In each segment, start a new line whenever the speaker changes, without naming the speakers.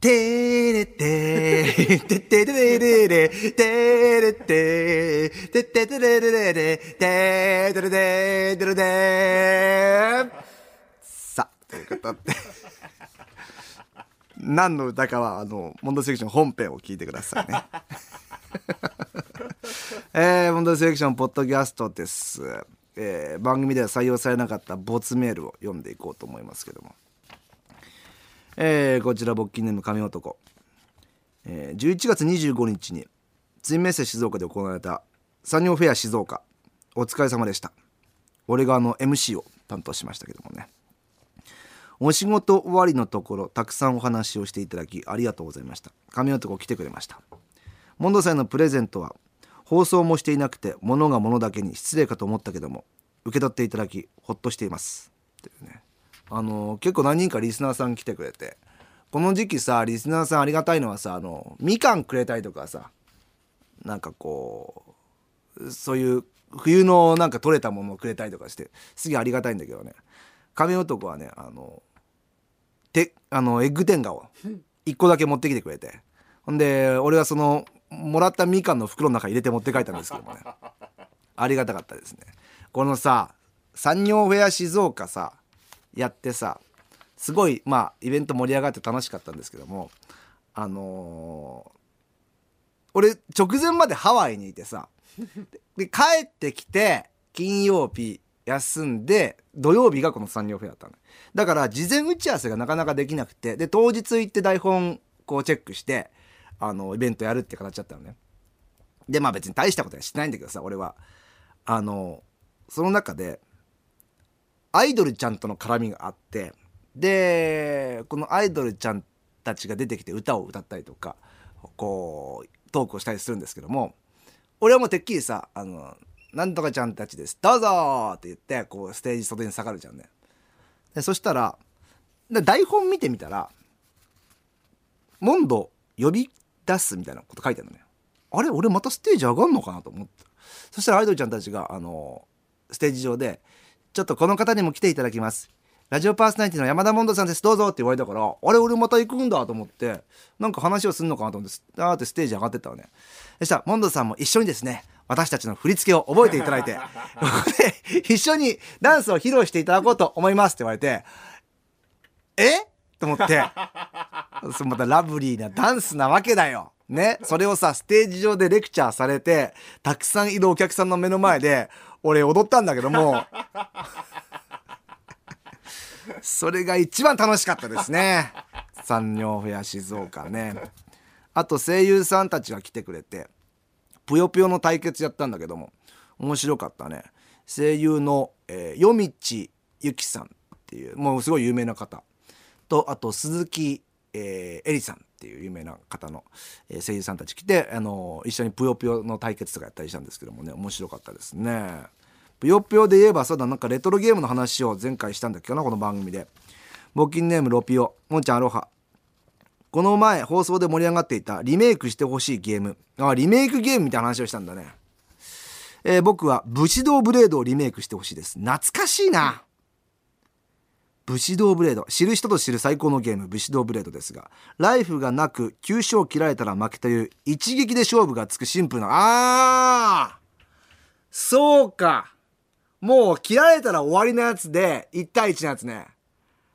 てれてー、てってれれれれ、てれてー、てってれれれれれ、てーてれれでー。さあ、ということで。何の歌かは、あの、モンドセレクション本編を聞いてくださいね。えー、モンドセレクションポッドキャストです。えー、番組では採用されなかった没メールを読んでいこうと思いますけども。えーこちら勃起ネーム神男、えー11月25日にツインメッセ静岡で行われたサニョンフェア静岡。お疲れ様でした。俺があの MC を担当しましたけどもね。お仕事終わりのところたくさんお話をしていただきありがとうございました。神男来てくれました。モンドさんのプレゼントは放送もしていなくて物が物だけに失礼かと思ったけども受け取っていただきほっとしています。というね。あの結構何人かリスナーさん来てくれて。この時期さリスナーさんありがたいのはさあのみかんくれたりとかさなんかこうそういう冬のなんか取れたものをくれたりとかしてすげえありがたいんだけどね。亀男はねあのてあのエッグ天下を1個だけ持ってきてくれて。ほんで俺はそのもらったみかんの袋の中入れて持って帰ったんですけどもね。ありがたかったですね。このさ産業フェア静岡さやってさすごいまあイベント盛り上がって楽しかったんですけどもあのー俺直前までハワイにいてさで帰ってきて金曜日休んで土曜日がこの産業フェアだったのだから事前打ち合わせがなかなかできなくてで当日行って台本こうチェックしてあのイベントやるって形だったのね。でまあ別に大したことはしてないんだけどさ俺は。あのその中でアイドルちゃんとの絡みがあってでこのアイドルちゃんたちが出てきて歌を歌ったりとかこうトークをしたりするんですけども俺はもうてっきりさ「あのなんとかちゃんたちですどうぞ!」って言ってこうステージ袖に下がるじゃんね。でそしたら台本見てみたら「モンド呼び出す」みたいなこと書いてあるのね。あれ？俺またステージ上がんのかなと思って。そしたらアイドルちゃんたちがあのステージ上で「ちょっとこの方にも来ていただきます」ラジオパーソナリティの山田モンドさんです。どうぞって言われたからあれ俺また行くんだと思ってなんか話をするのかなと思ってあーってステージ上がってったのね。そしたらモンドさんも一緒にですね私たちの振り付けを覚えていただいてここ で一緒にダンスを披露していただこうと思いますって言われてえと思って。そまたラブリーなダンスなわけだよ。ね、それをさステージ上でレクチャーされてたくさんいるお客さんの目の前で俺踊ったんだけども。それが一番楽しかったですね。産業フェア静岡ね。あと声優さんたちが来てくれてぷよぷよの対決やったんだけども面白かったね。声優の、えー、夜道ゆきさんっていうもうすごい有名な方。とあと鈴木、えー、さん。っていう有名な方の、え声優さんたち来て、あの一緒にぷよぷよの対決とかやったりしたんですけどもね面白かったですね。ぷよぷよで言えばそうだなんかレトロゲームの話を前回したんだっけどなこの番組で。募金ネームロピオもんちゃんアロハ。この前放送で盛り上がっていたリメイクしてほしいゲーム。あリメイクゲームみたいな話をしたんだね。えー僕は武士道ブレードをリメイクしてほしいです。懐かしいな。武士道ブレード。知る人と知る最高のゲーム武士道ブレードですがライフがなく急所を切られたら負けという一撃で勝負がつくシンプルなあー!そうか!もう切られたら終わりのやつで1対1のやつね。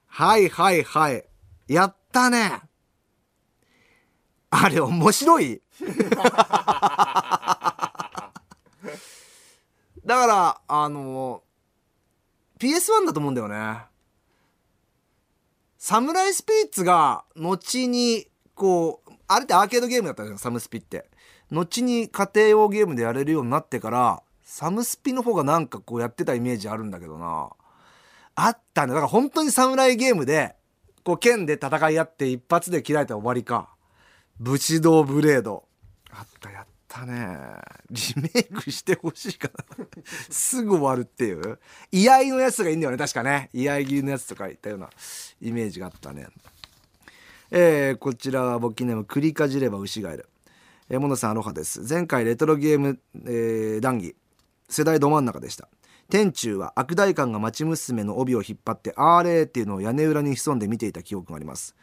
はいはいはい。やったね。あれ面白い? だからあの PS1 だと思うんだよね。サムライスピリッツが後にこうあれってアーケードゲームだったじゃんサムスピって。後に家庭用ゲームでやれるようになってからサムスピの方がなんかこうやってたイメージあるんだけどな。あったね。だから本当にサムライゲームでこう剣で戦い合って一発で切られたら終わりか。武士道ブレード。たねリメイクしてほしいかな。すぐ終わるっていう。居合のやつがいいんだよね確かね。居合切りのやつとか言ったようなイメージがあったね。えーこちらは募金ネーム栗かじれば牛がいる。えー、モノさんアロハです。前回レトロゲーム、えー談義。世代ど真ん中でした。天中は悪代官が町娘の帯を引っ張って「あれ」っていうのを屋根裏に潜んで見ていた記憶があります。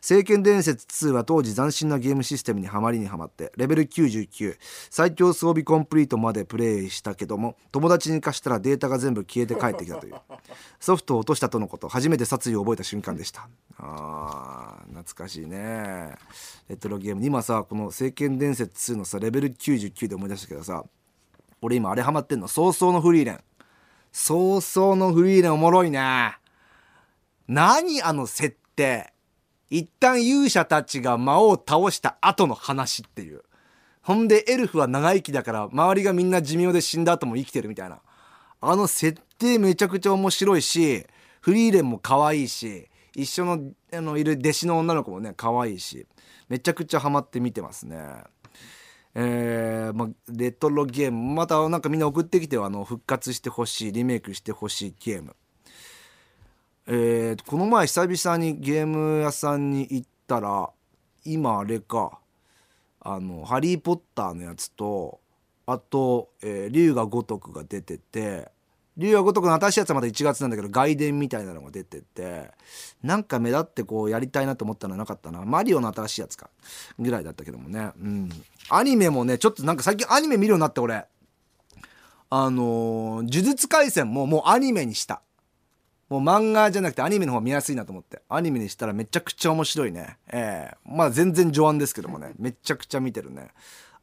聖剣伝説2は当時斬新なゲームシステムにはまりにはまってレベル99最強装備コンプリートまでプレイしたけども友達に貸したらデータが全部消えて帰ってきたという。ソフトを落としたとのこと初めて殺意を覚えた瞬間でした。あー懐かしいね。レトロゲーム。今さこの聖剣伝説2のさレベル99で思い出したけどさ俺今あれハマってんの。早々のフリーレン。早々のフリーレンおもろいね。何あの設定。一旦勇者たちが魔王を倒した後の話っていう。ほんでエルフは長生きだから周りがみんな寿命で死んだ後も生きてるみたいな。あの設定めちゃくちゃ面白いしフリーレンも可愛いし一緒のあのいる弟子の女の子もね可愛いしめちゃくちゃハマって見てますね。えーま、レトロゲーム。またなんかみんな送ってきてあの復活してほしいリメイクしてほしいゲーム。えー、この前久々にゲーム屋さんに行ったら今あれか。あの「ハリー・ポッター」のやつとあと「えー、竜が如く」が出てて竜が如くの新しいやつはまだ1月なんだけど外伝みたいなのが出ててなんか目立ってこうやりたいなと思ったのはなかったな。マリオの新しいやつかぐらいだったけどもね。うん。アニメもねちょっとなんか最近アニメ見るようになって俺。あのー、呪術廻戦ももうアニメにした。もう漫画じゃなくてアニメの方が見やすいなと思って。アニメにしたらめちゃくちゃ面白いね。ええ。ー、まあ全然序盤ですけどもね。めちゃくちゃ見てるね。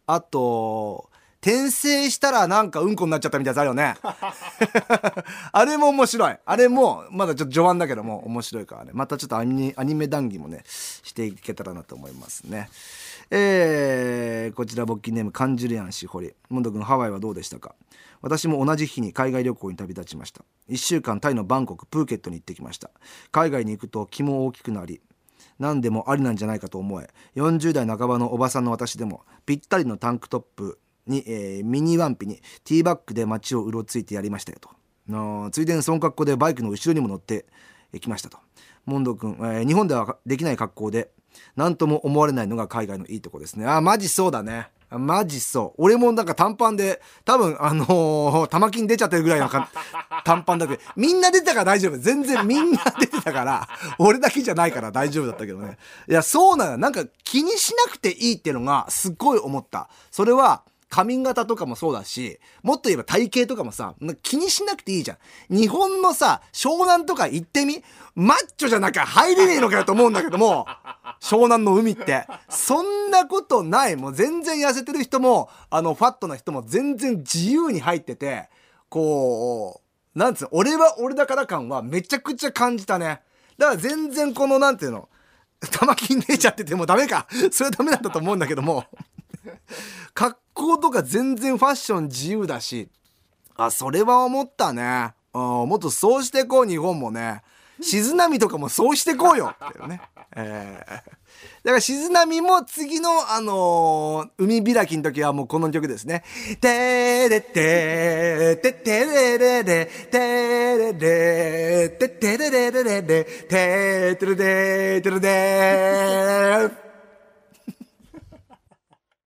あと転生したらなんかうんこになっちゃったみたいなやつあるよね。あれも面白い。あれもまだちょっと序盤だけども面白いからね。またちょっとアニアニメ談義もねしていけたらなと思いますね。えー、こちら勃起ネームカンジュリアンシホリモンド君ハワイはどうでしたか？私も同じ日に海外旅行に旅立ちました。1週間タイのバンコクプーケットに行ってきました。海外に行くと気も大きくなり何でもありなんじゃないかと思え。40代半ばのおばさんの私でもぴったりのタンクトップに、えー、ミニワンピにティーバッグで街をうろついてやりましたよとついでにその格好でバイクの後ろにも乗ってきましたとモンド君、えー、日本ではできない格好で何とも思われないのが海外のいいとこですねあマジそうだねマジそう。俺もなんか短パンで、多分あのー、玉金出ちゃってるぐらいの 短パンだけど、みんな出てたから大丈夫。全然みんな出てたから、俺だけじゃないから大丈夫だったけどね。いや、そうなの。なんか気にしなくていいっていうのがすっごい思った。それは、髪型とかもそうだし、もっと言えば体型とかもさ、気にしなくていいじゃん。日本のさ、湘南とか行ってみマッチョじゃなきゃ入れねえのかよと思うんだけども、湘南の海って。そんなことない。もう全然痩せてる人も、あの、ファットな人も全然自由に入ってて、こう、なんつうの、俺は俺だから感はめちゃくちゃ感じたね。だから全然この、なんていうの、玉金出ちゃっててもダメか。それはダメなんだと思うんだけども。格好とか全然ファッション自由だし、あ、それは思ったね。もっとそうしてこう、日本もね。静波とかもそうしてこうよっていうね。えー、だから静波も次の、あのー、海開きの時はもうこの曲ですね。てれてててれれれてれれててれれれれれててれれてれれ